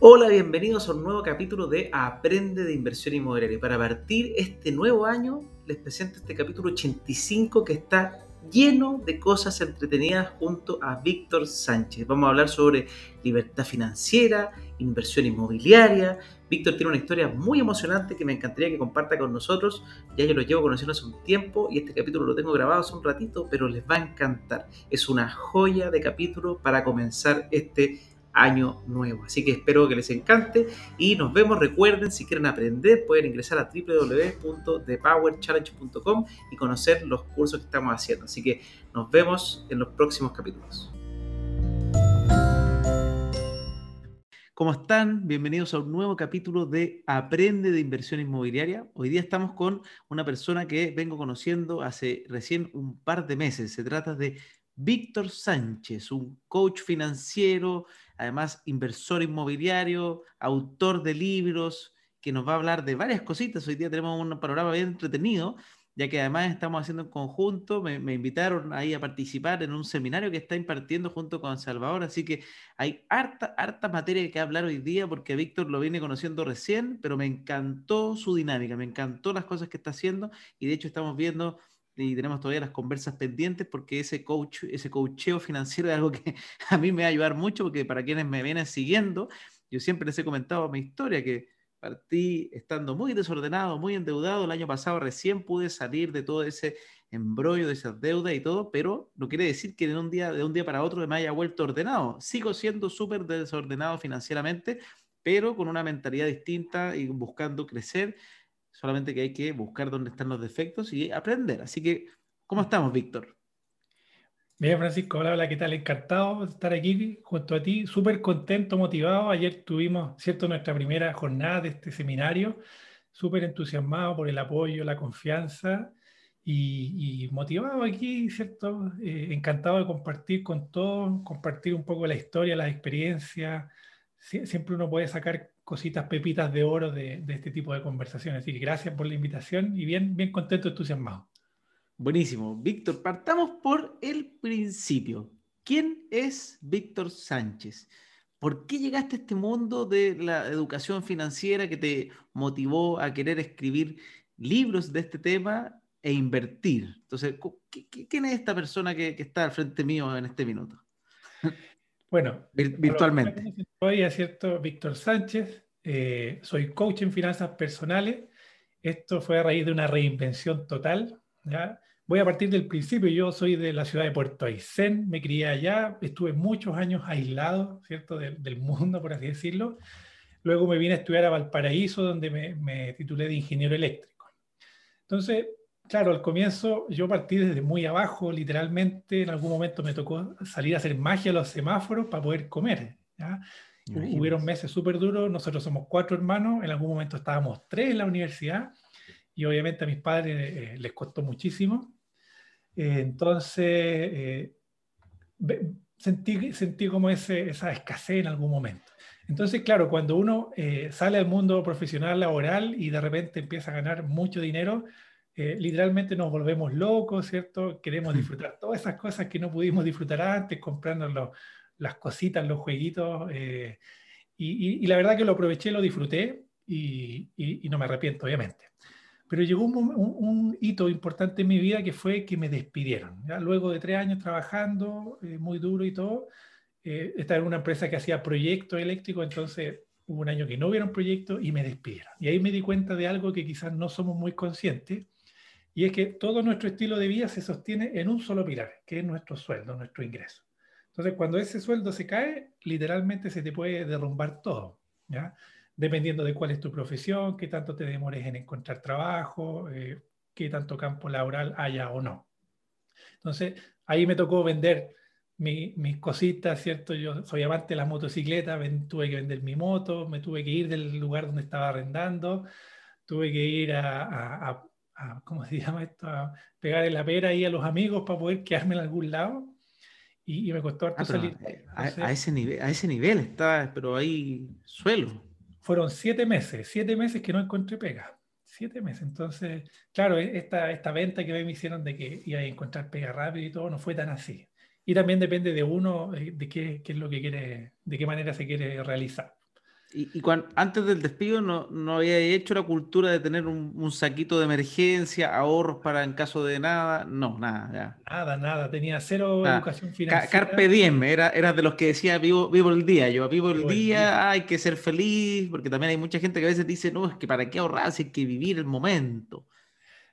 Hola, bienvenidos a un nuevo capítulo de Aprende de Inversión Inmobiliaria. Para partir este nuevo año, les presento este capítulo 85 que está lleno de cosas entretenidas junto a Víctor Sánchez. Vamos a hablar sobre libertad financiera, inversión inmobiliaria. Víctor tiene una historia muy emocionante que me encantaría que comparta con nosotros. Ya yo lo llevo conociendo hace un tiempo y este capítulo lo tengo grabado hace un ratito, pero les va a encantar. Es una joya de capítulo para comenzar este año nuevo. Así que espero que les encante y nos vemos. Recuerden, si quieren aprender, pueden ingresar a www.thepowerchallenge.com y conocer los cursos que estamos haciendo. Así que nos vemos en los próximos capítulos. ¿Cómo están? Bienvenidos a un nuevo capítulo de Aprende de Inversión Inmobiliaria. Hoy día estamos con una persona que vengo conociendo hace recién un par de meses. Se trata de Víctor Sánchez, un coach financiero, además inversor inmobiliario, autor de libros, que nos va a hablar de varias cositas. Hoy día tenemos un panorama bien entretenido, ya que además estamos haciendo en conjunto, me, invitaron ahí a participar en un seminario que está impartiendo junto con Salvador, así que hay harta, harta materia que hablar hoy día, porque Víctor lo viene conociendo recién, pero me encantó su dinámica, me encantó las cosas que está haciendo, y de hecho estamos viendo y tenemos todavía las conversas pendientes porque ese coach, ese coacheo financiero es algo que a mí me va a ayudar mucho porque para quienes me vienen siguiendo, yo siempre les he comentado mi historia que partí estando muy desordenado, muy endeudado, el año pasado recién pude salir de todo ese embrollo de esas deudas y todo, pero no quiere decir que de un día, de un día para otro me haya vuelto ordenado. Sigo siendo súper desordenado financieramente, pero con una mentalidad distinta y buscando crecer solamente que hay que buscar dónde están los defectos y aprender. Así que, ¿cómo estamos, Víctor? Bien, Francisco, hola, hola, ¿qué tal? Encantado de estar aquí junto a ti, súper contento, motivado. Ayer tuvimos, ¿cierto?, nuestra primera jornada de este seminario, súper entusiasmado por el apoyo, la confianza y, motivado aquí, ¿cierto? Eh, encantado de compartir con todos, compartir un poco la historia, las experiencias. siempre uno puede sacar cositas, pepitas de oro de, este tipo de conversaciones. Así que gracias por la invitación y bien, bien contento, entusiasmado. Buenísimo. Víctor, partamos por el principio. ¿Quién es Víctor Sánchez? ¿Por qué llegaste a este mundo de la educación financiera que te motivó a querer escribir libros de este tema e invertir? Entonces, ¿quién es esta persona que, que está al frente mío en este minuto? Bueno, virtualmente. Soy, cierto, Víctor Sánchez, eh, soy coach en finanzas personales. Esto fue a raíz de una reinvención total. ¿ya? Voy a partir del principio. Yo soy de la ciudad de Puerto Aysén, me crié allá, estuve muchos años aislado, ¿cierto?, del, mundo, por así decirlo. Luego me vine a estudiar a Valparaíso, donde me, me titulé de ingeniero eléctrico. Entonces, claro, al comienzo yo partí desde muy abajo, literalmente en algún momento me tocó salir a hacer magia a los semáforos para poder comer. ¿ya? Hubieron meses súper duros, nosotros somos cuatro hermanos, en algún momento estábamos tres en la universidad y obviamente a mis padres eh, les costó muchísimo. Eh, entonces, eh, sentí, sentí como ese, esa escasez en algún momento. Entonces, claro, cuando uno sale al mundo profesional laboral y de repente empieza a ganar mucho dinero, literalmente nos volvemos locos, ¿cierto? Queremos disfrutar todas esas cosas que no pudimos disfrutar antes, comprando las cositas, los jueguitos. Eh, y, la verdad que lo aproveché, lo disfruté y, no me arrepiento, obviamente. Pero llegó un, hito importante en mi vida que fue que me despidieron. ¿ya? Luego de tres años trabajando, eh, muy duro y todo, eh, estaba en una empresa que hacía proyectos eléctricos, entonces hubo un año que no hubiera un proyecto y me despidieron. Y ahí me di cuenta de algo que quizás no somos muy conscientes, y es que todo nuestro estilo de vida se sostiene en un solo pilar, que es nuestro sueldo, nuestro ingreso. Entonces, cuando ese sueldo se cae, literalmente se te puede derrumbar todo, ¿ya? Dependiendo de cuál es tu profesión, qué tanto te demores en encontrar trabajo, eh, qué tanto campo laboral haya o no. Entonces, ahí me tocó vender mis cositas, ¿cierto? Yo soy amante de la motocicleta, tuve que vender mi moto, me tuve que ir del lugar donde estaba arrendando, tuve que ir a ¿cómo se llama esto? A pegar en la pera ahí a los amigos para poder quedarme en algún lado. Y, me costó harto ah, salir. Eh, a, ese nivel, a ese nivel está, pero ahí suelo. Fueron siete meses, siete meses que no encontré pega. Siete meses. Entonces, claro, e, esta, esta venta que me hicieron de que iba a encontrar pega rápido y todo, no fue tan así. Y también depende de uno, eh, de qué, qué es lo que quiere, de qué manera se quiere realizar. Y, cuando, antes del despido no, no, había hecho la cultura de tener un, saquito de emergencia, ahorros para en caso de nada, no, nada. Nada, nada, tenía cero educación financiera. Carpe diem, era, era de los que decía vivo, vivo el día, yo vivo el, día, hay que ser feliz, porque también hay mucha gente que a veces dice, no, es que para qué ahorrar, hay que vivir el momento.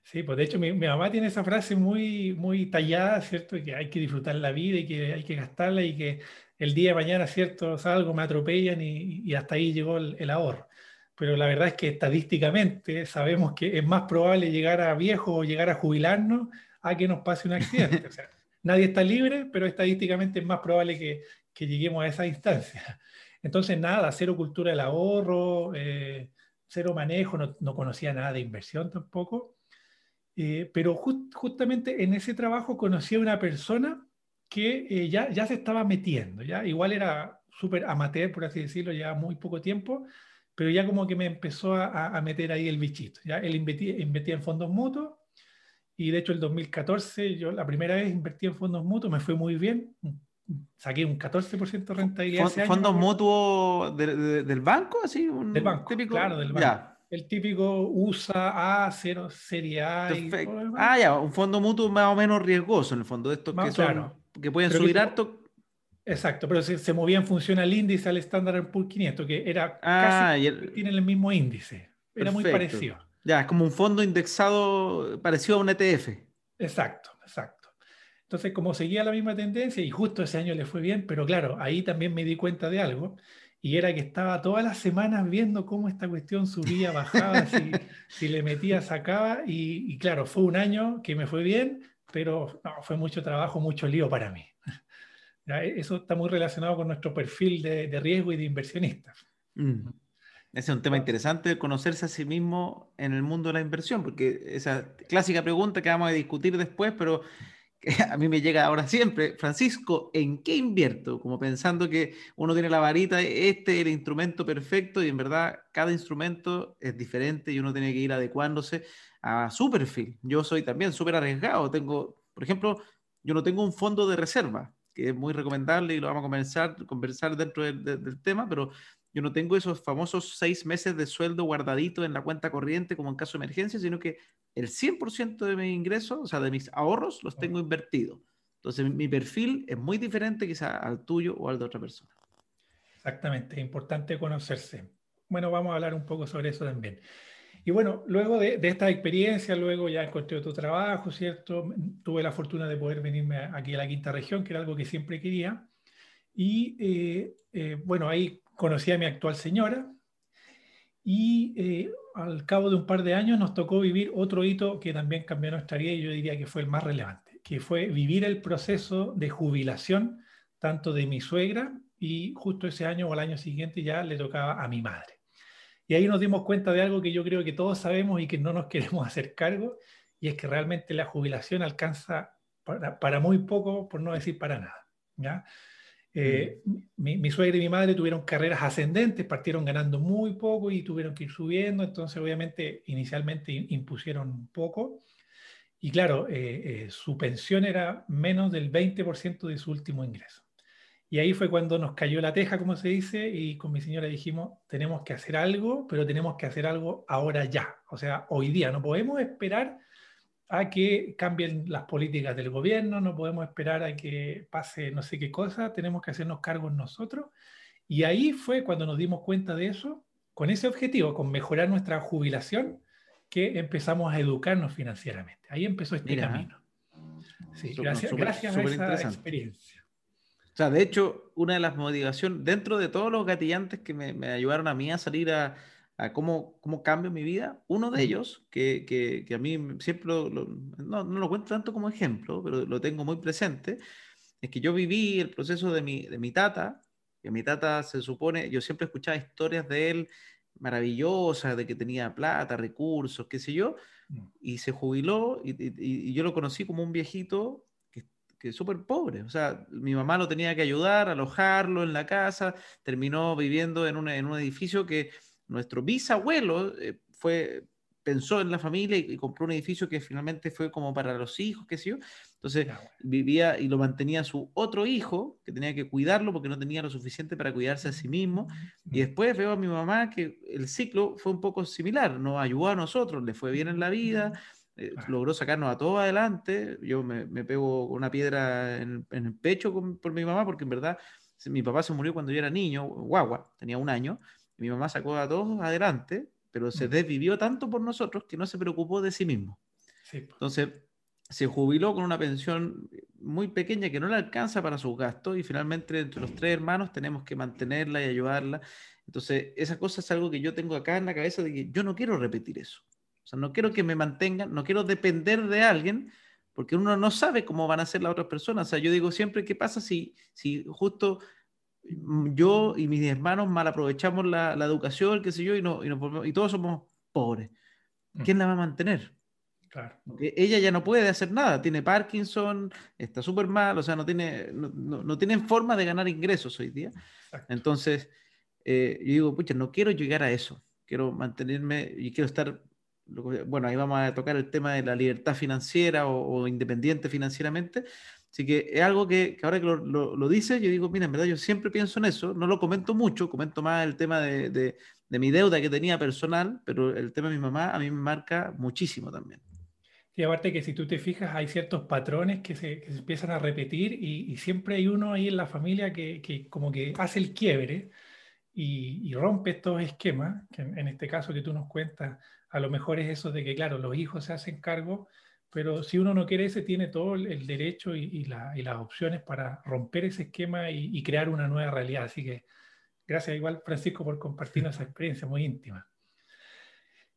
Sí, pues de hecho mi, mi, mamá tiene esa frase muy, muy tallada, ¿cierto? Que hay que disfrutar la vida y que hay que gastarla y que el día de mañana, ¿cierto? Salgo, me atropellan y, hasta ahí llegó el, ahorro. Pero la verdad es que estadísticamente sabemos que es más probable llegar a viejo o llegar a jubilarnos a que nos pase un accidente. O sea, nadie está libre, pero estadísticamente es más probable que, que lleguemos a esa instancia. Entonces, nada, cero cultura del ahorro, eh, cero manejo, no, conocía nada de inversión tampoco. Eh, pero justamente en ese trabajo conocí a una persona que eh, ya, ya se estaba metiendo, ya igual era súper amateur, por así decirlo, ya muy poco tiempo, pero ya como que me empezó a, a meter ahí el bichito. ¿ya? Él invertía, en fondos mutuos y de hecho el 2014 yo la primera vez invertí en fondos mutuos, me fue muy bien, saqué un 14% de rentabilidad. ¿Fondos mutuos del banco? Así, del banco, claro, del banco. El típico USA A0, Serie A. ah, ya, un fondo mutuo más o menos riesgoso en el fondo de estos que son que pueden subir harto. Exacto, pero se, se, movía en función al índice, al Standard Poor's 500, que era ah, casi el, tienen el mismo índice. Era muy parecido. Ya, es como un fondo indexado parecido a un ETF. Exacto, exacto. Entonces, como seguía la misma tendencia, y justo ese año le fue bien, pero claro, ahí también me di cuenta de algo, y era que estaba todas las semanas viendo cómo esta cuestión subía, bajaba, si, si, le metía, sacaba, y, y, claro, fue un año que me fue bien, pero no, fue mucho trabajo, mucho lío para mí. Eso está muy relacionado con nuestro perfil de, riesgo y de inversionistas. Mm. Ese es un tema interesante, conocerse a sí mismo en el mundo de la inversión, porque esa clásica pregunta que vamos a discutir después, pero a mí me llega ahora siempre, Francisco, ¿en qué invierto? Como pensando que uno tiene la varita, este es el instrumento perfecto y en verdad cada instrumento es diferente y uno tiene que ir adecuándose a su perfil. Yo soy también súper arriesgado. Tengo, por ejemplo, yo no tengo un fondo de reserva, que es muy recomendable y lo vamos a conversar, conversar dentro del tema, pero yo no tengo esos famosos seis meses de sueldo guardadito en la cuenta corriente como en caso de emergencia, sino que el 100% de mis ingresos, o sea, de mis ahorros, los tengo invertidos. Entonces, mi perfil es muy diferente quizá al tuyo o al de otra persona. Exactamente, es importante conocerse. Bueno, vamos a hablar un poco sobre eso también. Y bueno, luego de, esta experiencia, luego ya encontré otro trabajo, ¿cierto? Tuve la fortuna de poder venirme aquí a la quinta región, que era algo que siempre quería. Y eh, eh, bueno, ahí conocí a mi actual señora. Y eh, al cabo de un par de años nos tocó vivir otro hito que también cambió nuestra vida y yo diría que fue el más relevante, que fue vivir el proceso de jubilación tanto de mi suegra y justo ese año o el año siguiente ya le tocaba a mi madre. Y ahí nos dimos cuenta de algo que yo creo que todos sabemos y que no nos queremos hacer cargo, y es que realmente la jubilación alcanza para, muy poco, por no decir para nada. ¿ya? Eh, mm. mi, mi, suegra y mi madre tuvieron carreras ascendentes, partieron ganando muy poco y tuvieron que ir subiendo, entonces obviamente inicialmente impusieron poco. Y claro, eh, eh, su pensión era menos del 20% de su último ingreso. Y ahí fue cuando nos cayó la teja, como se dice, y con mi señora dijimos, tenemos que hacer algo, pero tenemos que hacer algo ahora ya, o sea, hoy día. No podemos esperar a que cambien las políticas del gobierno, no podemos esperar a que pase no sé qué cosa, tenemos que hacernos cargos nosotros. Y ahí fue cuando nos dimos cuenta de eso, con ese objetivo, con mejorar nuestra jubilación, que empezamos a educarnos financieramente. Ahí empezó este camino. Sí, gracias, gracias a esa experiencia. O sea, de hecho, una de las motivaciones, dentro de todos los gatillantes que me, ayudaron a mí a salir a, cómo, cómo, cambio mi vida, uno de ellos, que, que, a mí siempre no, no, lo cuento tanto como ejemplo, pero lo tengo muy presente, es que yo viví el proceso de mi, de mi tata, que mi tata se supone, yo siempre escuchaba historias de él maravillosas, de que tenía plata, recursos, qué sé yo, mm. y se jubiló y, y yo lo conocí como un viejito que súper pobre. O sea, mi mamá lo tenía que ayudar, alojarlo en la casa, terminó viviendo en un, en un edificio que nuestro bisabuelo eh, fue pensó en la familia y, compró un edificio que finalmente fue como para los hijos, qué sé yo. Entonces vivía y lo mantenía su otro hijo, que tenía que cuidarlo porque no tenía lo suficiente para cuidarse a sí mismo. Y después veo a mi mamá que el ciclo fue un poco similar, nos ayudó a nosotros, le fue bien en la vida, eh, logró sacarnos a todos adelante. Yo me, me pego una piedra en, el pecho por mi mamá porque en verdad mi papá se murió cuando yo era niño, guagua, tenía un año. mi mamá sacó a todos adelante, pero se desvivió tanto por nosotros que no se preocupó de sí mismo. Entonces, se jubiló con una pensión muy pequeña que no le alcanza para sus gastos y finalmente entre los tres hermanos tenemos que mantenerla y ayudarla. Entonces, esa cosa es algo que yo tengo acá en la cabeza de que yo no quiero repetir eso. O sea, no quiero que me mantengan, no quiero depender de alguien porque uno no sabe cómo van a ser las otras personas. O sea, yo digo siempre, ¿qué pasa si, si justo yo y mis hermanos mal aprovechamos la, educación, qué sé yo, y, no, y, todos somos pobres? Mm. ¿Quién la va a mantener? Claro. ella ya no puede hacer nada, tiene Parkinson, está súper mal, o sea, no tiene, no, no, tienen forma de ganar ingresos hoy día. Entonces, eh, yo digo, pucha, no quiero llegar a eso, quiero mantenerme y quiero estar bueno, ahí vamos a tocar el tema de la libertad financiera o, independiente financieramente. Así que es algo que, ahora que lo, lo, dice, yo digo, mira, en verdad yo siempre pienso en eso, no lo comento mucho, comento más el tema de, de, mi deuda que tenía personal, pero el tema de mi mamá a mí me marca muchísimo también. Y aparte que si tú te fijas, hay ciertos patrones que se, que se empiezan a repetir y, y, siempre hay uno ahí en la familia que, que como que hace el quiebre y, y rompe estos esquemas, que en, en, este caso que tú nos cuentas, a lo mejor es eso de que, claro, los hijos se hacen cargo, pero si uno no quiere ese, tiene todo el derecho y, las opciones para romper ese esquema y, crear una nueva realidad. Así que gracias igual, Francisco, por compartirnos esa experiencia muy íntima.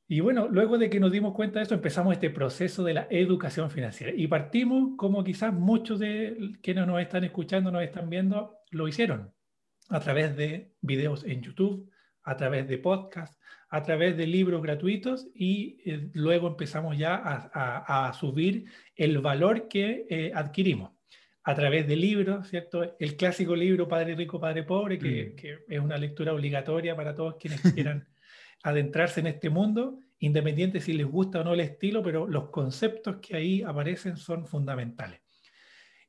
Y bueno, luego de que nos dimos cuenta de esto, empezamos este proceso de la educación financiera. Y partimos como quizás muchos de quienes nos están escuchando, nos están viendo, lo hicieron a través de videos en YouTube, a través de podcasts, a través de libros gratuitos y eh, luego empezamos ya a, subir el valor que eh, adquirimos a través de libros, ¿cierto? El clásico libro Padre Rico, Padre Pobre, que, mm. que es una lectura obligatoria para todos quienes quieran adentrarse en este mundo, independiente si les gusta o no el estilo, pero los conceptos que ahí aparecen son fundamentales.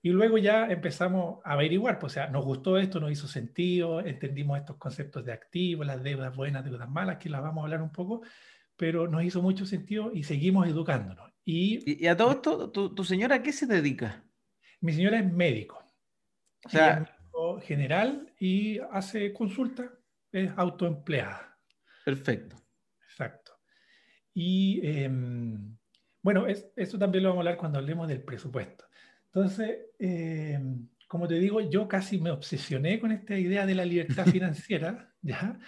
Y luego ya empezamos a averiguar, pues, o sea, nos gustó esto, nos hizo sentido, entendimos estos conceptos de activos, las deudas buenas, deudas malas, que las vamos a hablar un poco, pero nos hizo mucho sentido y seguimos educándonos. Y, a todo esto, ¿tu, señora a qué se dedica? Mi señora es médico. O sea, es médico general y hace consulta, es autoempleada. Perfecto. Exacto. Y em, bueno, es, esto también lo vamos a hablar cuando hablemos del presupuesto. Entonces, eh, como te digo, yo casi me obsesioné con esta idea de la libertad financiera, ¿ya?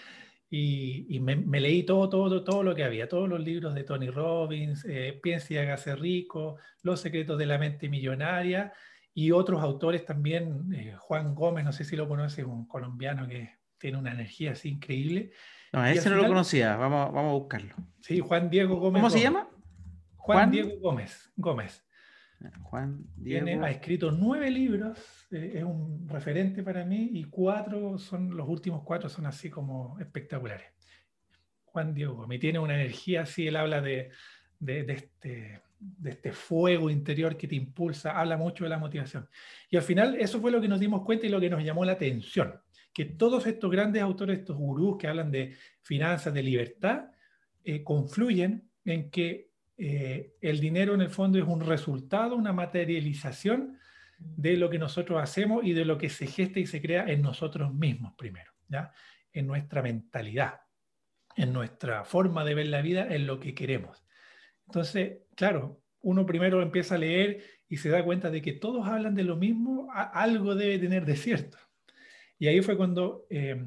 Y, me, leí todo, todo, todo lo que había, todos los libros de Tony Robbins, eh, Piensa y hágase rico, Los secretos de la mente millonaria y otros autores también, eh, Juan Gómez, no sé si lo conoces, un colombiano que tiene una energía así increíble. No, ese no lo conocía, vamos, vamos a buscarlo. Sí, Juan Diego Gómez. ¿Cómo se llama? Juan Diego Gómez. Gómez. Juan Diego. ha escrito nueve libros, eh, es un referente para mí, y cuatro son, los últimos cuatro son así como espectaculares. Juan Diego me tiene una energía así, él habla de, de, este, de este fuego interior que te impulsa, habla mucho de la motivación. Y al final eso fue lo que nos dimos cuenta y lo que nos llamó la atención, que todos estos grandes autores, estos gurús que hablan de finanzas, de libertad, eh, confluyen en que eh, el dinero en el fondo es un resultado, una materialización de lo que nosotros hacemos y de lo que se gesta y se crea en nosotros mismos primero, ¿ya? en nuestra mentalidad, en nuestra forma de ver la vida, en lo que queremos. Entonces, claro, uno primero empieza a leer y se da cuenta de que todos hablan de lo mismo, algo debe tener de cierto. Y ahí fue cuando eh,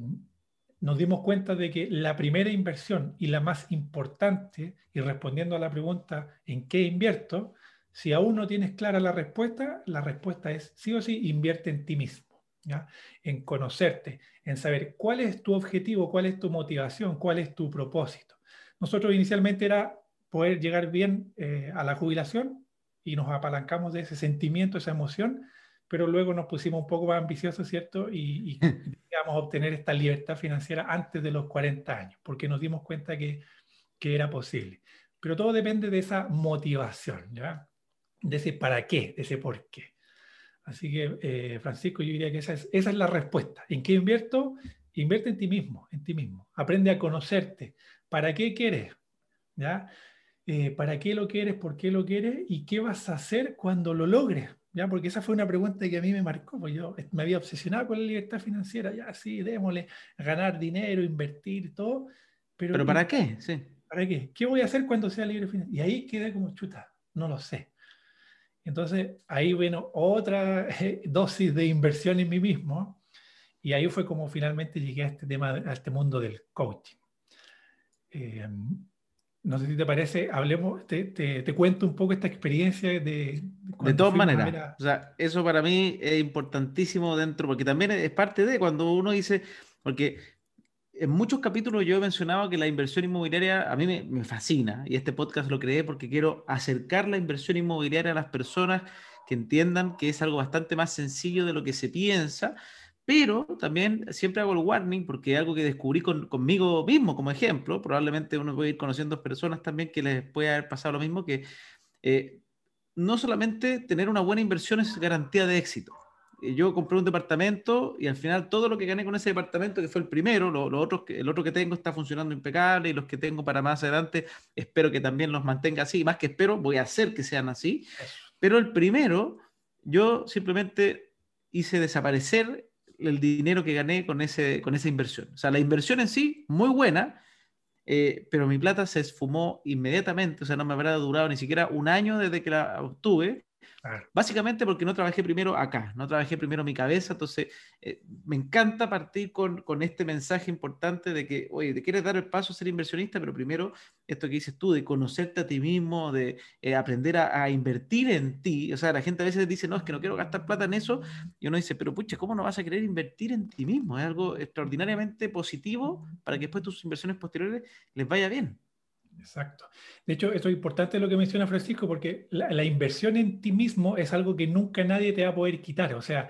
nos dimos cuenta de que la primera inversión y la más importante, y respondiendo a la pregunta ¿en qué invierto? Si aún no tienes clara la respuesta, la respuesta es sí o sí, invierte en ti mismo, ¿ya? en conocerte, en saber cuál es tu objetivo, cuál es tu motivación, cuál es tu propósito. Nosotros inicialmente era poder llegar bien eh, a la jubilación y nos apalancamos de ese sentimiento, esa emoción, pero luego nos pusimos un poco más ambiciosos, ¿cierto? Y, y a obtener esta libertad financiera antes de los 40 años, porque nos dimos cuenta que, que era posible. pero todo depende de esa motivación, ¿ya? De ese para qué, de ese por qué. Así que, eh, Francisco, yo diría que esa es, esa es la respuesta. ¿En qué invierto? Invierte en ti mismo, en ti mismo. Aprende a conocerte. ¿Para qué quieres? ¿Ya? Eh, ¿Para qué lo quieres? ¿Por qué lo quieres? ¿Y qué vas a hacer cuando lo logres? ¿Ya? Porque esa fue una pregunta que a mí me marcó, porque yo me había obsesionado con la libertad financiera, ya sí, démosle, ganar dinero, invertir, todo. Pero, ¿Pero para qué? Sí. ¿Para qué? ¿Qué voy a hacer cuando sea libre financiero? Y ahí quedé como chuta, no lo sé. Entonces ahí vino otra eh, dosis de inversión en mí mismo y ahí fue como finalmente llegué a este tema, a este mundo del coaching. Eh, no sé si te parece, hablemos, te, te, cuento un poco esta experiencia de... De todas maneras, o sea, eso para mí es importantísimo dentro, porque también es parte de cuando uno dice, porque en muchos capítulos yo he mencionado que la inversión inmobiliaria a mí me, fascina y este podcast lo creé porque quiero acercar la inversión inmobiliaria a las personas que entiendan que es algo bastante más sencillo de lo que se piensa, pero también siempre hago el warning porque es algo que descubrí conmigo mismo como ejemplo, probablemente uno puede ir conociendo personas también que les puede haber pasado lo mismo, que eh, no solamente tener una buena inversión es garantía de éxito yo compré un departamento y al final todo lo que gané con ese departamento, que fue el primero, lo, lo el otro que tengo está funcionando impecable y los que tengo para más adelante espero que también los mantenga así. Más que espero, voy a hacer que sean así. Pero el primero, yo simplemente hice desaparecer el dinero que gané con, ese, con esa inversión. O sea, la inversión en sí, muy buena, eh, pero mi plata se esfumó inmediatamente. O sea, no me habrá durado ni siquiera un año desde que la obtuve Básicamente porque no trabajé primero acá, no trabajé primero mi cabeza, entonces eh, me encanta partir con, este mensaje importante de que, oye, te quieres dar el paso a ser inversionista, pero primero esto que dices tú, de conocerte a ti mismo, de eh, aprender a, invertir en ti, o sea, la gente a veces dice, no, es que no quiero gastar plata en eso, y uno dice, pero pucha, ¿cómo no vas a querer invertir en ti mismo? Es algo extraordinariamente positivo para que después tus inversiones posteriores les vaya bien. Exacto. De hecho, esto es importante lo que menciona Francisco, porque la, inversión en ti mismo es algo que nunca nadie te va a poder quitar. O sea,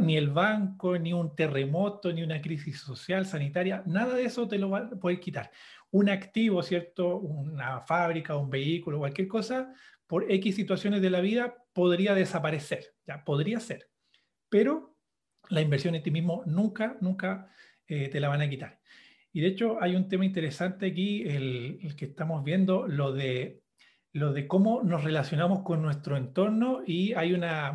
ni el banco, ni un terremoto, ni una crisis social, sanitaria, nada de eso te lo va a poder quitar. Un activo, ¿cierto? Una fábrica, un vehículo, cualquier cosa, por X situaciones de la vida, podría desaparecer. Ya, podría ser. Pero la inversión en ti mismo nunca, nunca eh, te la van a quitar. Y de hecho hay un tema interesante aquí, el, que estamos viendo, lo de, lo de cómo nos relacionamos con nuestro entorno y hay una,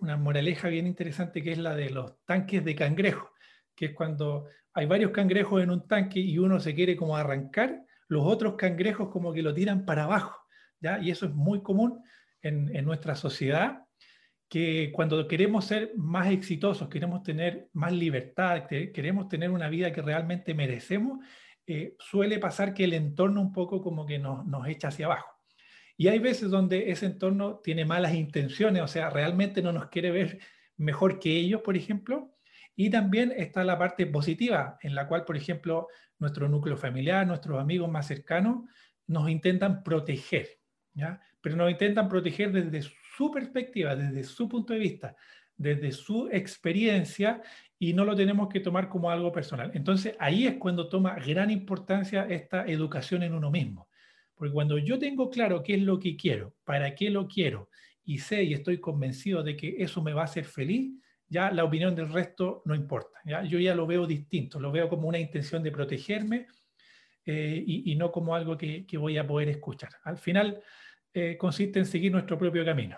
una moraleja bien interesante que es la de los tanques de cangrejo, que es cuando hay varios cangrejos en un tanque y uno se quiere como arrancar, los otros cangrejos como que lo tiran para abajo, ¿ya? Y eso es muy común en, en nuestra sociedad que cuando queremos ser más exitosos, queremos tener más libertad, queremos tener una vida que realmente merecemos, eh, suele pasar que el entorno un poco como que nos, nos echa hacia abajo. Y hay veces donde ese entorno tiene malas intenciones, o sea, realmente no nos quiere ver mejor que ellos, por ejemplo. Y también está la parte positiva, en la cual, por ejemplo, nuestro núcleo familiar, nuestros amigos más cercanos, nos intentan proteger, ¿ya? Pero nos intentan proteger desde su perspectiva, desde su punto de vista, desde su experiencia y no lo tenemos que tomar como algo personal. Entonces ahí es cuando toma gran importancia esta educación en uno mismo. Porque cuando yo tengo claro qué es lo que quiero, para qué lo quiero, y sé y estoy convencido de que eso me va a hacer feliz, ya la opinión del resto no importa. ¿ya? Yo ya lo veo distinto, lo veo como una intención de protegerme eh, y, no como algo que, voy a poder escuchar. Al final eh, consiste en seguir nuestro propio camino.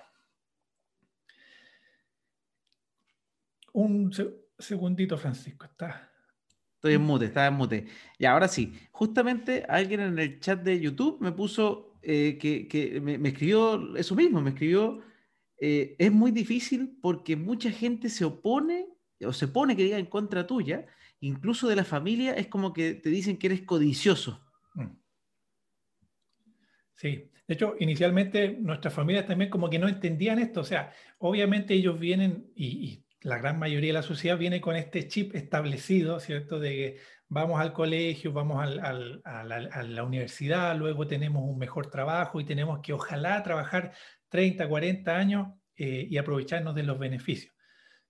Un segundito, Francisco, está. Estoy en mute, estaba en mute. Y ahora sí, justamente alguien en el chat de YouTube me puso eh, que, me, escribió eso mismo, me escribió, eh, es muy difícil porque mucha gente se opone o se pone que diga en contra tuya, incluso de la familia, es como que te dicen que eres codicioso. Mm. Sí, de hecho, inicialmente nuestras familias también como que no entendían esto, o sea, obviamente ellos vienen y la gran mayoría de la sociedad viene con este chip establecido, ¿cierto? De que vamos al colegio, vamos a, la, universidad, luego tenemos un mejor trabajo y tenemos que ojalá trabajar 30, 40 años eh, y aprovecharnos de los beneficios.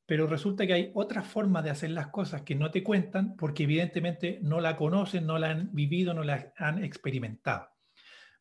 Pero resulta que hay otras formas de hacer las cosas que no te cuentan porque evidentemente no la conocen, no la han vivido, no la han experimentado.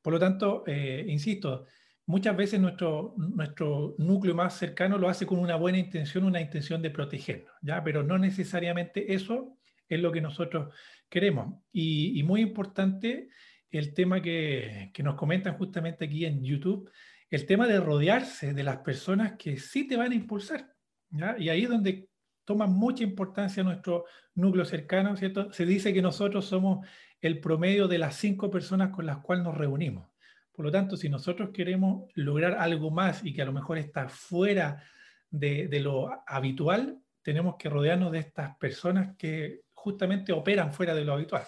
Por lo tanto, eh, insisto, muchas veces nuestro, nuestro núcleo más cercano lo hace con una buena intención, una intención de protegernos, ¿ya? pero no necesariamente eso es lo que nosotros queremos. Y, muy importante el tema que, que, nos comentan justamente aquí en YouTube, el tema de rodearse de las personas que sí te van a impulsar. ¿ya? Y ahí es donde toma mucha importancia nuestro núcleo cercano. Se dice que nosotros somos el promedio de las cinco personas con las cuales nos reunimos. Por lo tanto, si nosotros queremos lograr algo más y que a lo mejor está fuera de, lo habitual, tenemos que rodearnos de estas personas que justamente operan fuera de lo habitual.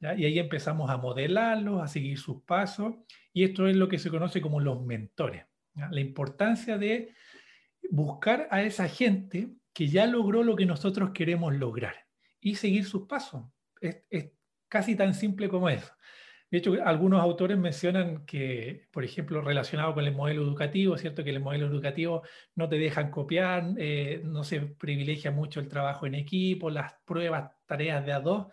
Y ahí empezamos a modelarlos, a seguir sus pasos, y esto es lo que se conoce como los mentores. La importancia de buscar a esa gente que ya logró lo que nosotros queremos lograr y seguir sus pasos. Es, casi tan simple como eso. De hecho, algunos autores mencionan que, por ejemplo, relacionado con el modelo educativo, ¿cierto? Que el modelo educativo no te dejan copiar, eh, no se privilegia mucho el trabajo en equipo, las pruebas, tareas de a dos.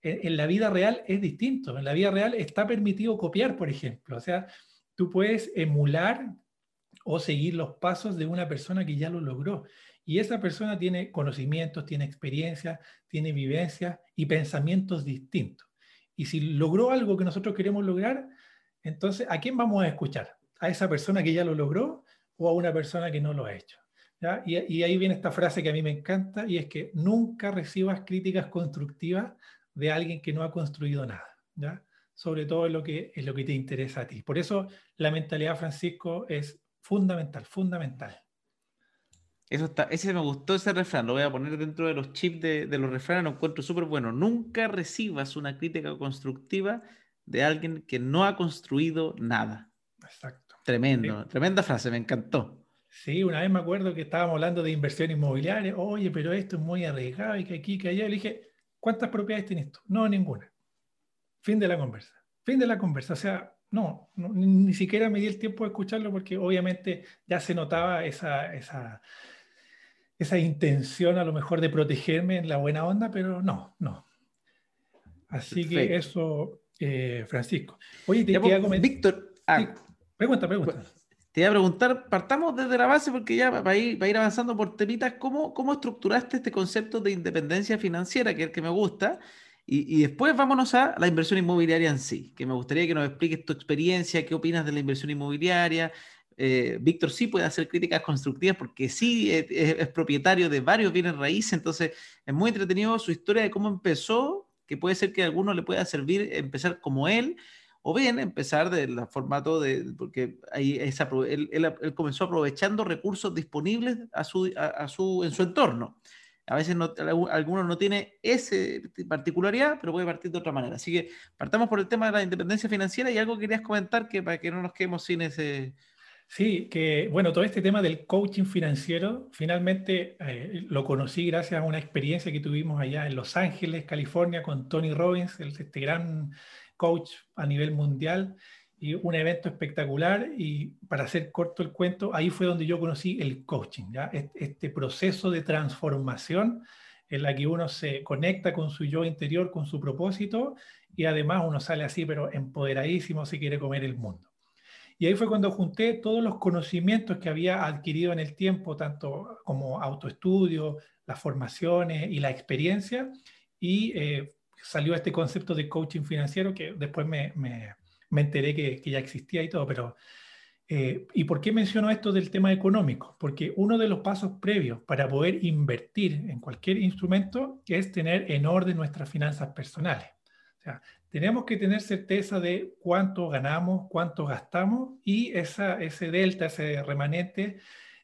En, la vida real es distinto. En la vida real está permitido copiar, por ejemplo. O sea, tú puedes emular o seguir los pasos de una persona que ya lo logró. Y esa persona tiene conocimientos, tiene experiencia, tiene vivencias y pensamientos distintos. Y si logró algo que nosotros queremos lograr, entonces, ¿a quién vamos a escuchar? ¿A esa persona que ya lo logró o a una persona que no lo ha hecho? Y, ahí viene esta frase que a mí me encanta y es que nunca recibas críticas constructivas de alguien que no ha construido nada, ¿ya? sobre todo en lo, que, es lo que te interesa a ti. Por eso la mentalidad, Francisco, es fundamental, fundamental. Eso está, ese me gustó ese refrán, lo voy a poner dentro de los chips de, los refranes, lo encuentro súper bueno. Nunca recibas una crítica constructiva de alguien que no ha construido nada. Exacto. Tremendo, tremenda frase, me encantó. Sí, una vez me acuerdo que estábamos hablando de inversión inmobiliaria, oye, pero esto es muy arriesgado y que aquí, que allá. Le dije, ¿cuántas propiedades tienes tú? No, ninguna. Fin de la conversa. Fin de la conversa. O sea, no, ni, siquiera me di el tiempo de escucharlo porque obviamente ya se notaba esa, esa esa intención a lo mejor de protegerme en la buena onda, pero no, no. Así que eso, eh, Francisco. Oye, te, iba a comentar. Víctor, ah, pregunta, pregunta. Te iba a preguntar, partamos desde la base porque ya para ir, ir avanzando por temitas, ¿cómo, ¿cómo estructuraste este concepto de independencia financiera, que es el que me gusta? Y, y, después vámonos a la inversión inmobiliaria en sí, que me gustaría que nos expliques tu experiencia, qué opinas de la inversión inmobiliaria, eh, Víctor sí puede hacer críticas constructivas porque sí es, propietario de varios bienes raíces, entonces es muy entretenido su historia de cómo empezó, que puede ser que a alguno le pueda servir empezar como él, o bien empezar del formato de, porque ahí esa, él, él, comenzó aprovechando recursos disponibles a su, a, su, en su entorno. A veces no, alguno no tiene esa particularidad, pero puede partir de otra manera. Así que partamos por el tema de la independencia financiera y algo querías comentar que para que no nos quedemos sin ese, Sí, que bueno, todo este tema del coaching financiero, finalmente eh, lo conocí gracias a una experiencia que tuvimos allá en Los Ángeles, California, con Tony Robbins, este gran coach a nivel mundial, y un evento espectacular. Y para hacer corto el cuento, ahí fue donde yo conocí el coaching, ¿ya? este proceso de transformación en la que uno se conecta con su yo interior, con su propósito, y además uno sale así, pero empoderadísimo, se quiere comer el mundo. Y ahí fue cuando junté todos los conocimientos que había adquirido en el tiempo, tanto como autoestudio, las formaciones y la experiencia, y eh, salió este concepto de coaching financiero que después me, me, me enteré que, que, ya existía y todo, pero... Eh, ¿Y por qué menciono esto del tema económico? Porque uno de los pasos previos para poder invertir en cualquier instrumento es tener en orden nuestras finanzas personales. O sea, tenemos que tener certeza de cuánto ganamos, cuánto gastamos y esa, ese delta, ese remanente,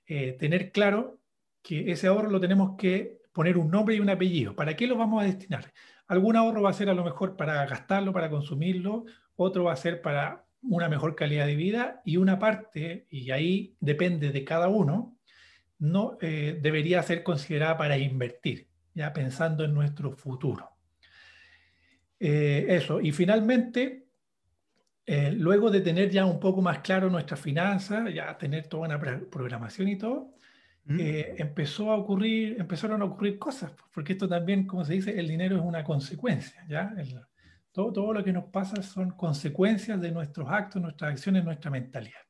eh, tener claro que ese ahorro lo tenemos que poner un nombre y un apellido. ¿Para qué lo vamos a destinar? Algún ahorro va a ser a lo mejor para gastarlo, para consumirlo, otro va a ser para una mejor calidad de vida y una parte, y ahí depende de cada uno, no eh, debería ser considerada para invertir, ya pensando en nuestro futuro. Eh, eso, y finalmente, eh, luego de tener ya un poco más claro nuestras finanzas, ya tener toda una programación y todo, mm. eh, empezó a ocurrir, empezaron a ocurrir cosas, porque esto también, como se dice, el dinero es una consecuencia, ¿ya? Todo, todo lo que nos pasa son consecuencias de nuestros actos, nuestras acciones, nuestra mentalidad.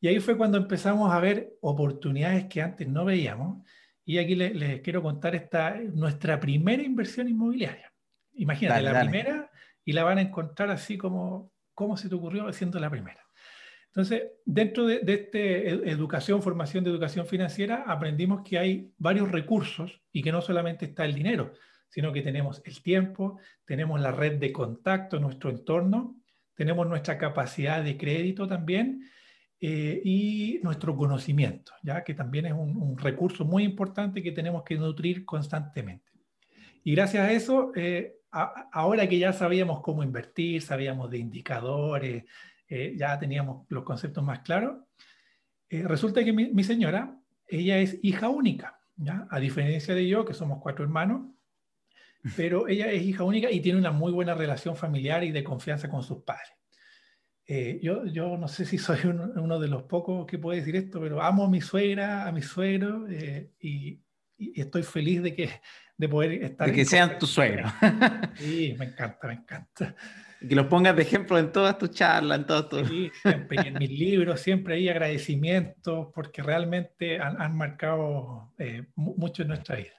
Y ahí fue cuando empezamos a ver oportunidades que antes no veíamos. Y aquí les, quiero contar esta, nuestra primera inversión inmobiliaria. Imagínate, la primera y la van a encontrar así como, ¿cómo se te ocurrió siendo la primera? Entonces, dentro de, de este educación, formación de educación financiera, aprendimos que hay varios recursos y que no solamente está el dinero, sino que tenemos el tiempo, tenemos la red de contacto, nuestro entorno, tenemos nuestra capacidad de crédito también eh, y nuestro conocimiento, ya que también es un, recurso muy importante que tenemos que nutrir constantemente. Y gracias a eso, eh, ahora que ya sabíamos cómo invertir, sabíamos de indicadores, eh, ya teníamos los conceptos más claros. Eh, resulta que mi, señora, ella es hija única, ¿ya? a diferencia de yo, que somos cuatro hermanos, pero ella es hija única y tiene una muy buena relación familiar y de confianza con sus padres. Eh, yo, yo no sé si soy uno, de los pocos que puede decir esto, pero amo a mi suegra, a mi suegro y, y, estoy feliz de, que, de poder estar. De que sean tu suegro. Sí, me encanta, me encanta. Que los pongas de ejemplo en todas tus charlas, en todos tus... Sí, siempre. Y en mis libros siempre hay agradecimientos porque realmente han, marcado eh, mucho en nuestra vida.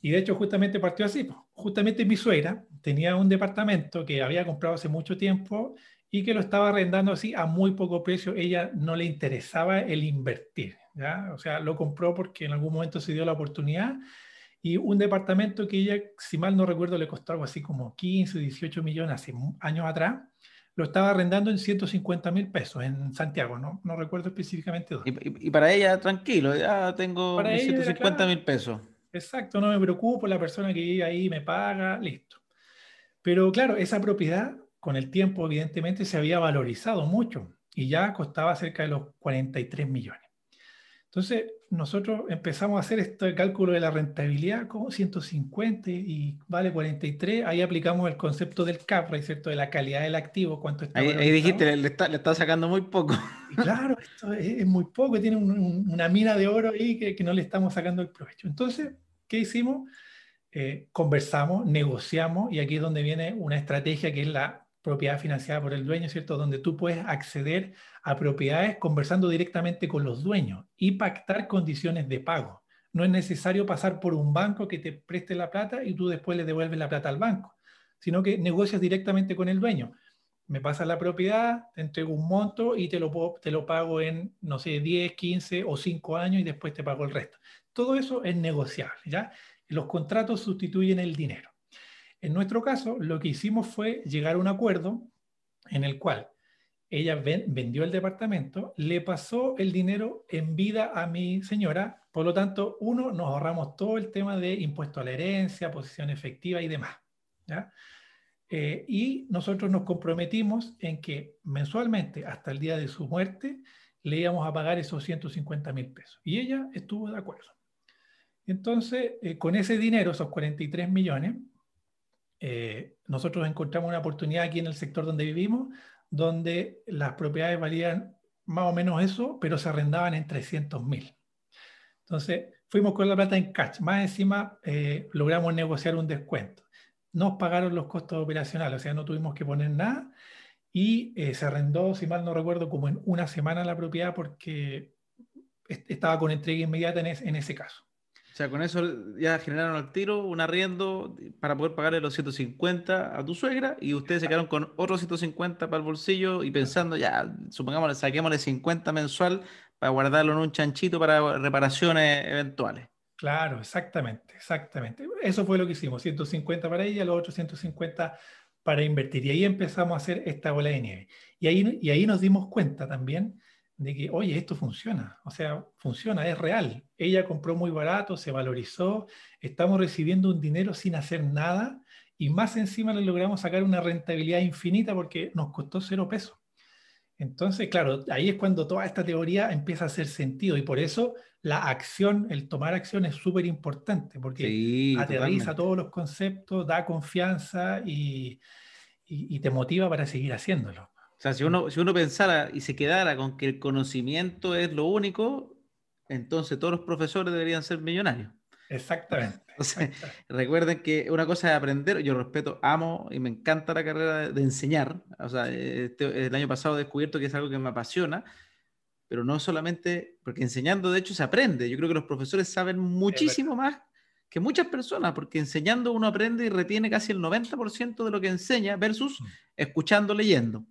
Y de hecho justamente partió así. Justamente mi suegra tenía un departamento que había comprado hace mucho tiempo y que lo estaba arrendando así a muy poco precio. Ella no le interesaba el invertir. ¿Ya? O sea, lo compró porque en algún momento se dio la oportunidad y un departamento que ella, si mal no recuerdo, le costó algo así como 15, 18 millones hace años atrás, lo estaba arrendando en 150 mil pesos en Santiago, ¿no? no recuerdo específicamente dónde. Y, para ella, tranquilo, ya tengo 150 mil pesos. Exacto, no me preocupo, la persona que vive ahí me paga, listo. Pero claro, esa propiedad con el tiempo evidentemente se había valorizado mucho y ya costaba cerca de los 43 millones. Entonces, nosotros empezamos a hacer este cálculo de la rentabilidad como 150 y vale 43. Ahí aplicamos el concepto del CAPRA, ¿cierto? De la calidad del activo, cuánto está. Ahí, ahí dijiste, le está, le está, sacando muy poco. claro, esto es, muy poco, tiene una mina de oro ahí que, que, no le estamos sacando el provecho. Entonces, ¿qué hicimos? Eh, conversamos, negociamos, y aquí es donde viene una estrategia que es la propiedad financiada por el dueño, ¿cierto? Donde tú puedes acceder a propiedades conversando directamente con los dueños y pactar condiciones de pago. No es necesario pasar por un banco que te preste la plata y tú después le devuelves la plata al banco, sino que negocias directamente con el dueño. Me pasas la propiedad, te entrego un monto y te lo, te lo pago en, no sé, 10, 15 o 5 años y después te pago el resto. Todo eso es negociable, ¿ya? Los contratos sustituyen el dinero. En nuestro caso, lo que hicimos fue llegar a un acuerdo en el cual ella vendió el departamento, le pasó el dinero en vida a mi señora, por lo tanto, uno, nos ahorramos todo el tema de impuesto a la herencia, posición efectiva y demás. Eh, y nosotros nos comprometimos en que mensualmente, hasta el día de su muerte, le íbamos a pagar esos 150 mil pesos. Y ella estuvo de acuerdo. Entonces, eh, con ese dinero, esos 43 millones, eh, nosotros encontramos una oportunidad aquí en el sector donde vivimos, donde las propiedades valían más o menos eso, pero se arrendaban en 300 mil. Entonces, fuimos con la plata en cash. Más encima, eh, logramos negociar un descuento. Nos pagaron los costos operacionales, o sea, no tuvimos que poner nada. Y eh, se arrendó, si mal no recuerdo, como en una semana la propiedad porque estaba con entrega inmediata en ese caso. O sea, con eso ya generaron al tiro un arriendo para poder pagarle los 150 a tu suegra y ustedes se quedaron con otros 150 para el bolsillo y pensando, ya, supongamos, saquémosle 50 mensual para guardarlo en un chanchito para reparaciones eventuales. Claro, exactamente, exactamente. Eso fue lo que hicimos, 150 para ella, los otros 150 para invertir. Y ahí empezamos a hacer esta bola de nieve. Y ahí, y ahí nos dimos cuenta también de que, oye, esto funciona, o sea, funciona, es real. Ella compró muy barato, se valorizó, estamos recibiendo un dinero sin hacer nada y más encima le logramos sacar una rentabilidad infinita porque nos costó cero pesos. Entonces, claro, ahí es cuando toda esta teoría empieza a hacer sentido y por eso la acción, el tomar acción es súper importante porque aterriza todos los conceptos, da confianza y, y te motiva para seguir haciéndolo. O sea, si uno, si uno pensara y se quedara con que el conocimiento es lo único, entonces todos los profesores deberían ser millonarios. Exactamente. recuerden que una cosa es aprender, yo respeto, amo y me encanta la carrera de, enseñar. O sea, este, el año pasado he descubierto que es algo que me apasiona, pero no solamente, porque enseñando de hecho se aprende. Yo creo que los profesores saben muchísimo más que muchas personas, porque enseñando uno aprende y retiene casi el 90% de lo que enseña versus mm. escuchando, leyendo.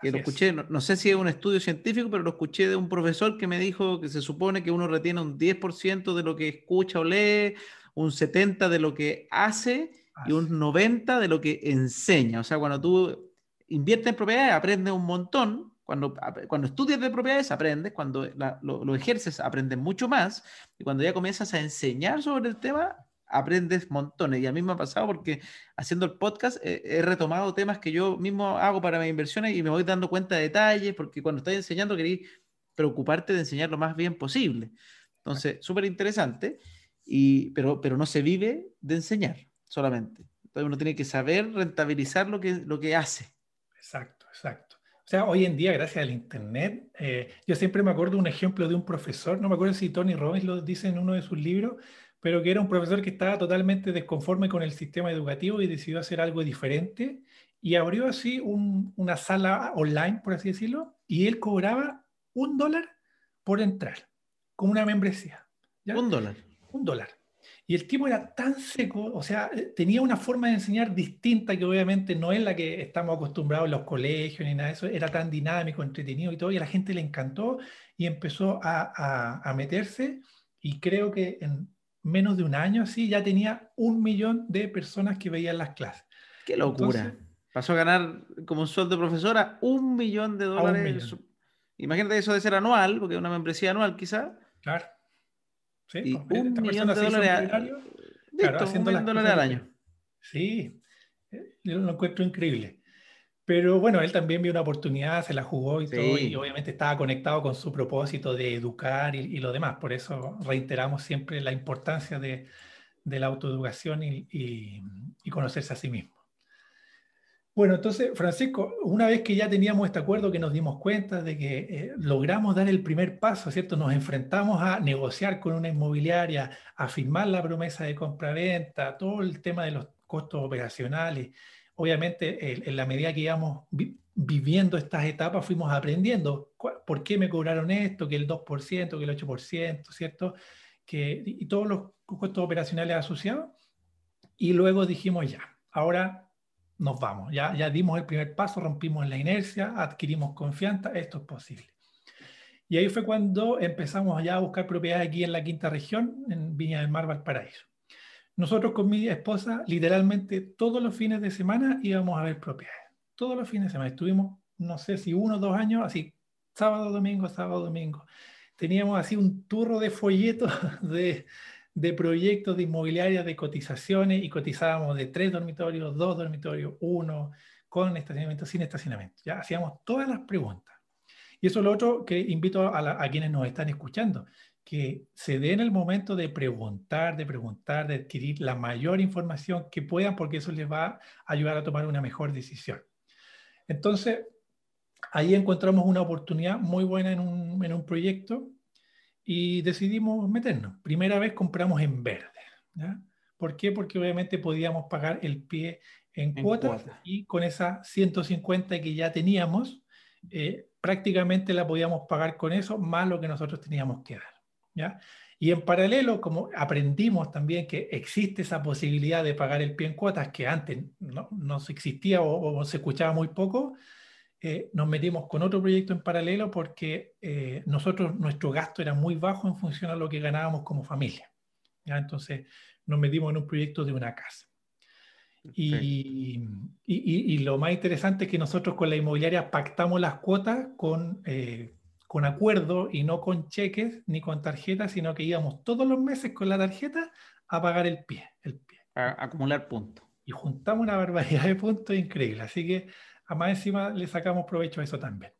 Que lo escuché, no, sé si es un estudio científico, pero lo escuché de un profesor que me dijo que se supone que uno retiene un 10% de lo que escucha o lee, un 70% de lo que hace y un 90% de lo que enseña. O sea, cuando tú inviertes en propiedades, aprendes un montón, cuando, cuando estudias de propiedades, aprendes, cuando lo, ejerces, aprendes mucho más, y cuando ya comienzas a enseñar sobre el tema, aprendes montones. Y a mí me ha pasado porque haciendo el podcast eh, he retomado temas que yo mismo hago para mis inversiones y me voy dando cuenta de detalles, porque cuando estás enseñando queréis preocuparte de enseñar lo más bien posible. Entonces, súper interesante, pero, pero no se vive de enseñar solamente. Entonces uno tiene que saber rentabilizar lo que, lo que hace. Exacto, exacto. O sea, hoy en día, gracias al Internet, eh, yo siempre me acuerdo un ejemplo de un profesor, no me acuerdo si Tony Robbins lo dice en uno de sus libros, pero que era un profesor que estaba totalmente desconforme con el sistema educativo y decidió hacer algo diferente y abrió así una sala online, por así decirlo, y él cobraba un dólar por entrar, con una membresía. Un dólar. Un dólar. Y el tipo era tan seco, o sea, eh, tenía una forma de enseñar distinta que obviamente no es la que estamos acostumbrados en los colegios ni nada de eso, era tan dinámico, entretenido y todo, y a la gente le encantó y empezó a, a, meterse y creo que en menos de un año así ya tenía un millón de personas que veían las clases. ¡Qué locura! Pasó a ganar como un sueldo de profesora un millón de dólares. Imagínate eso de ser anual, porque es una membresía anual quizá. Claro. Y un millón de dólares, dólares al año. Sí, eh, yo lo encuentro increíble. Pero bueno, él también vio una oportunidad, se la jugó y todo, y obviamente estaba conectado con su propósito de educar y, lo demás. Por eso reiteramos siempre la importancia de, de la autoeducación y, y, conocerse a sí mismo. Bueno, entonces, Francisco, una vez que ya teníamos este acuerdo, que nos dimos cuenta de que eh, logramos dar el primer paso, ¿cierto? Nos enfrentamos a negociar con una inmobiliaria, a firmar la promesa de compra-venta, todo el tema de los costos operacionales. Obviamente, en la medida que íbamos viviendo estas etapas, fuimos aprendiendo por qué me cobraron esto, que el 2%, que el 8%, ¿cierto? Que, y todos los costos operacionales asociados. Y luego dijimos ya, ahora nos vamos. Ya, ya dimos el primer paso, rompimos la inercia, adquirimos confianza, esto es posible. Y ahí fue cuando empezamos ya a buscar propiedades aquí en la quinta región, en Viña del Mar, Valparaíso. Nosotros con mi esposa, literalmente todos los fines de semana íbamos a ver propiedades. Todos los fines de semana. Estuvimos, no sé si uno o dos años, así, sábado, domingo, sábado, domingo. Teníamos así un turro de folletos de, de proyectos de inmobiliarias de cotizaciones y cotizábamos de tres dormitorios, dos dormitorios, uno, con estacionamiento, sin estacionamiento. Ya hacíamos todas las preguntas. Y eso es lo otro que invito a, quienes nos están escuchando, que se den el momento de preguntar, de preguntar, de adquirir la mayor información que puedan, porque eso les va a ayudar a tomar una mejor decisión. Entonces, ahí encontramos una oportunidad muy buena en un, en un proyecto y decidimos meternos. Primera vez compramos en verde. ¿ya? ¿Por qué? Porque obviamente podíamos pagar el pie en, cuotas y con esa 150 que ya teníamos, eh, prácticamente la podíamos pagar con eso, más lo que nosotros teníamos que dar. ¿Ya? Y en paralelo, como aprendimos también que existe esa posibilidad de pagar el pie en cuotas, que antes no, no existía o, o se escuchaba muy poco, eh, nos metimos con otro proyecto en paralelo porque eh, nosotros, nuestro gasto era muy bajo en función a lo que ganábamos como familia. ¿ya? Entonces nos metimos en un proyecto de una casa. Y, y, y, lo más interesante es que nosotros con la inmobiliaria pactamos las cuotas con, eh, con acuerdo y no con cheques ni con tarjetas, sino que íbamos todos los meses con la tarjeta a pagar el pie. El pie. A acumular puntos. Y juntamos una barbaridad de puntos increíble. Así que más encima le sacamos provecho a eso también.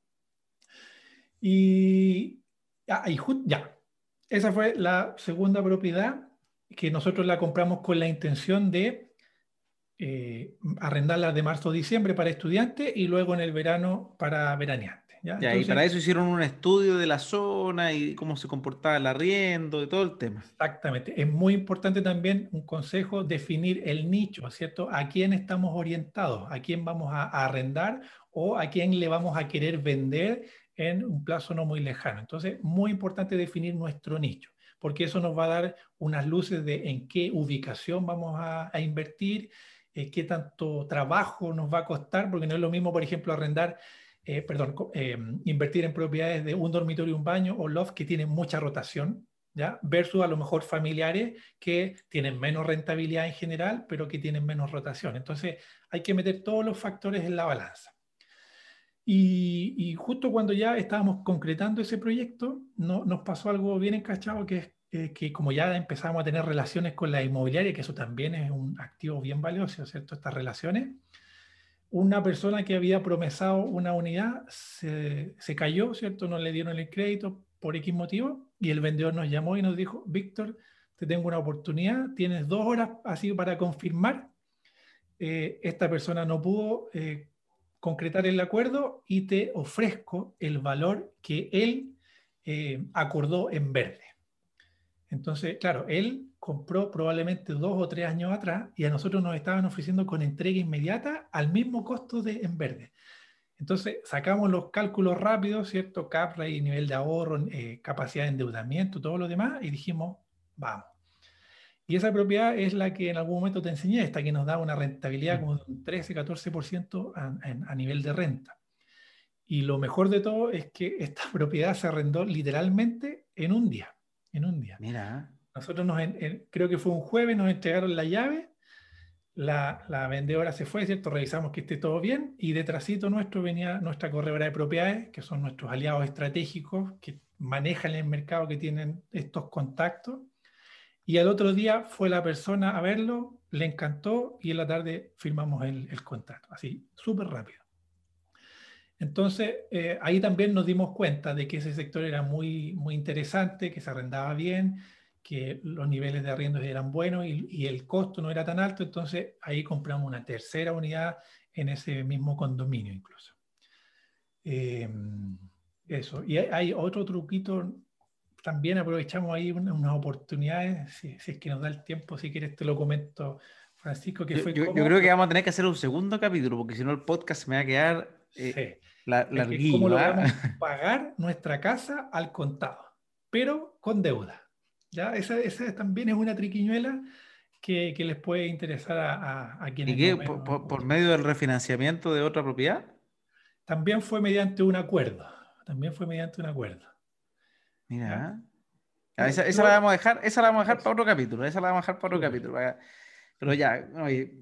Y, ah, ya, esa fue la segunda propiedad que nosotros la compramos con la intención de eh, arrendarla de marzo a diciembre para estudiantes y luego en el verano para y para eso hicieron un estudio de la zona y cómo se comportaba el arriendo y todo el tema. Exactamente. Es muy importante también un consejo definir el nicho, ¿cierto? A quién estamos orientados, a quién vamos a, arrendar o a quién le vamos a querer vender en un plazo no muy lejano. Entonces, muy importante definir nuestro nicho, porque eso nos va a dar unas luces de en qué ubicación vamos a, invertir, eh, qué tanto trabajo nos va a costar, porque no es lo mismo, por ejemplo, arrendar eh, perdón, eh, invertir en propiedades de un dormitorio y un baño o loft que tienen mucha rotación, ¿ya? Versus a lo mejor familiares que tienen menos rentabilidad en general, pero que tienen menos rotación. Entonces, hay que meter todos los factores en la balanza. Y, justo cuando ya estábamos concretando ese proyecto, no, nos pasó algo bien encachado, que es eh, que como ya empezamos a tener relaciones con la inmobiliaria, que eso también es un activo bien valioso, ¿cierto? Estas relaciones, una persona que había promesado una unidad se, se, cayó, ¿cierto? No le dieron el crédito por X motivo y el vendedor nos llamó y nos dijo, Víctor, te tengo una oportunidad, tienes dos horas así para confirmar. Eh, esta persona no pudo eh, concretar el acuerdo y te ofrezco el valor que él eh, acordó en verde. Entonces, claro, él compró probablemente dos o tres años atrás y a nosotros nos estaban ofreciendo con entrega inmediata al mismo costo de en verde. Entonces sacamos los cálculos rápidos, ¿cierto? Cap y nivel de ahorro, eh, capacidad de endeudamiento, todo lo demás, y dijimos, vamos. Y esa propiedad es la que en algún momento te enseñé, esta que nos da una rentabilidad como de un 13-14% a, a nivel de renta. Y lo mejor de todo es que esta propiedad se arrendó literalmente en un día. En un día. Mira. Nosotros nos, creo que fue un jueves, nos entregaron la llave, la, la, vendedora se fue, ¿cierto? Revisamos que esté todo bien y detrásito nuestro venía nuestra corredora de propiedades, que son nuestros aliados estratégicos que manejan el mercado, que tienen estos contactos. Y al otro día fue la persona a verlo, le encantó y en la tarde firmamos el, el contrato, así, súper rápido. Entonces, eh, ahí también nos dimos cuenta de que ese sector era muy, muy interesante, que se arrendaba bien, que los niveles de arriendo eran buenos y, el costo no era tan alto, entonces ahí compramos una tercera unidad en ese mismo condominio incluso. Eh, eso, y hay, otro truquito, también aprovechamos ahí unas oportunidades, si, es que nos da el tiempo, si quieres te lo comento, Francisco, que yo, fue... Yo, yo, creo que vamos a tener que hacer un segundo capítulo, porque si no el podcast me va a quedar... Eh, la, ¿Cómo logramos pagar nuestra casa al contado, pero con deuda? ¿Ya? Esa, esa también es una triquiñuela que, que les puede interesar a, a, quienes... ¿Y qué? ¿Por, medio del refinanciamiento de otra propiedad? También fue mediante un acuerdo. También fue mediante un acuerdo. Mira. Esa, esa, la vamos a dejar, esa la vamos a dejar para otro capítulo. Esa la vamos a dejar para otro capítulo. Pero ya,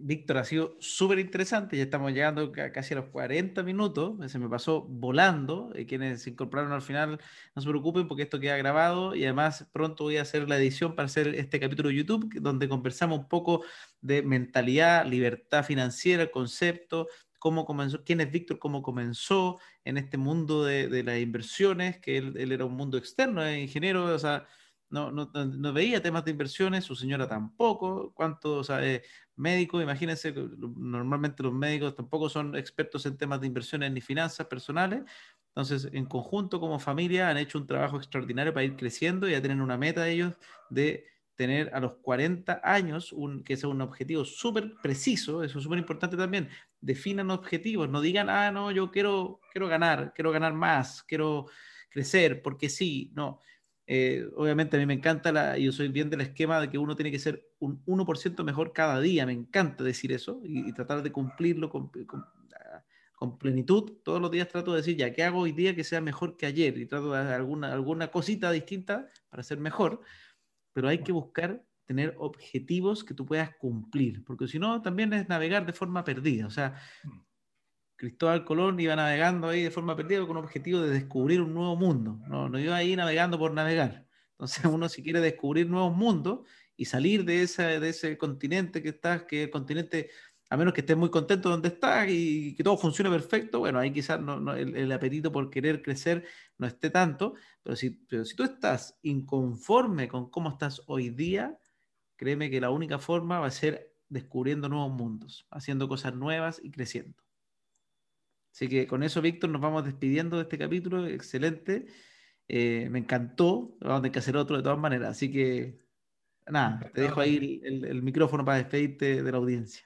Víctor, ha sido súper interesante. Ya estamos llegando casi a los 40 minutos. Se me pasó volando. Quienes se incorporaron al final, no se preocupen porque esto queda grabado. Y además, pronto voy a hacer la edición para hacer este capítulo de YouTube, donde conversamos un poco de mentalidad, libertad financiera, concepto, cómo comenzó, quién es Víctor, cómo comenzó en este mundo de, las inversiones, que él, él, era un mundo externo, es ingeniero, o sea no, no, no, veía temas de inversiones, su señora tampoco, cuánto sabe médico, imagínense, normalmente los médicos tampoco son expertos en temas de inversiones ni finanzas personales, entonces en conjunto como familia han hecho un trabajo extraordinario para ir creciendo y a tener una meta de ellos de tener a los 40 años, que sea un objetivo súper preciso, eso es súper importante también, definan objetivos, no digan, ah, no, yo quiero, quiero ganar, quiero ganar más, quiero crecer, porque sí, no, eh, obviamente a mí me encanta, la, yo soy bien del esquema de que uno tiene que ser un 1% mejor cada día, me encanta decir eso y, tratar de cumplirlo con, ah, con, plenitud. Todos los días trato de decir, ya, ¿qué hago hoy día que sea mejor que ayer? Y trato de hacer alguna, alguna cosita distinta para ser mejor, pero hay que buscar tener objetivos que tú puedas cumplir, porque si no, también es navegar de forma perdida. O sea, mm. Cristóbal Colón iba navegando ahí de forma perdida con un objetivo de descubrir un nuevo mundo. No, no iba ahí navegando por navegar. Entonces uno si quiere descubrir nuevos mundos y salir de, esa, de ese continente que estás, que el continente, a menos que estés muy contento donde estás y que todo funcione perfecto, bueno, ahí quizás no, el, apetito por querer crecer no esté tanto, pero si, pero si tú estás inconforme con cómo estás hoy día, créeme que la única forma va a ser descubriendo nuevos mundos, haciendo cosas nuevas y creciendo. Así que con eso, Víctor, nos vamos despidiendo de este capítulo. Excelente. Eh, me encantó. Vamos a tener que hacer otro de todas maneras. Así que, nada, te dejo ahí el, micrófono para despedirte de la audiencia.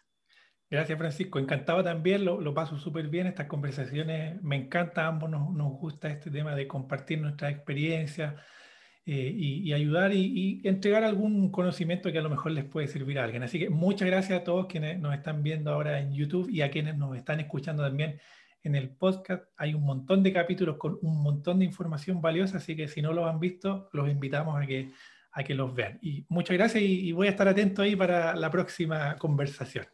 Gracias, Francisco. Encantado también, lo, paso súper bien. Estas conversaciones me encanta, a ambos nos, nos gusta este tema de compartir nuestras experiencias eh, y, ayudar y, entregar algún conocimiento que a lo mejor les puede servir a alguien. Así que muchas gracias a todos quienes nos están viendo ahora en YouTube y a quienes nos están escuchando también en el podcast. Hay un montón de capítulos con un montón de información valiosa, así que si no los han visto, los invitamos a que, a que los vean. Y muchas gracias y voy a estar atento ahí para la próxima conversación.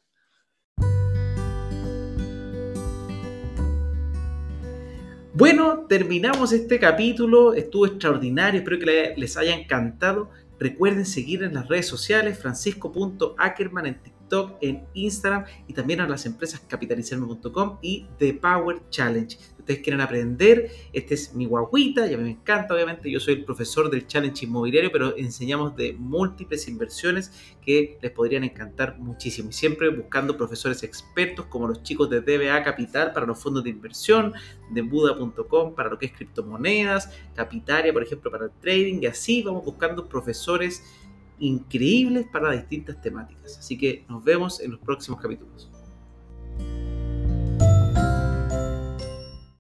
Bueno, terminamos este capítulo, estuvo extraordinario, espero que les haya encantado. Recuerden seguir en las redes sociales, francisco.ackerman en TikTok, en Instagram y también a las empresas capitalizarme.com y The Power Challenge ustedes quieren aprender, este es mi guaguita, y a mí me encanta, obviamente, yo soy el profesor del Challenge Inmobiliario, pero enseñamos de múltiples inversiones que les podrían encantar muchísimo. Y siempre buscando profesores expertos como los chicos de DBA Capital para los fondos de inversión, de Buda.com para lo que es criptomonedas, Capitaria, por ejemplo, para el trading, y así vamos buscando profesores increíbles para distintas temáticas. Así que nos vemos en los próximos capítulos.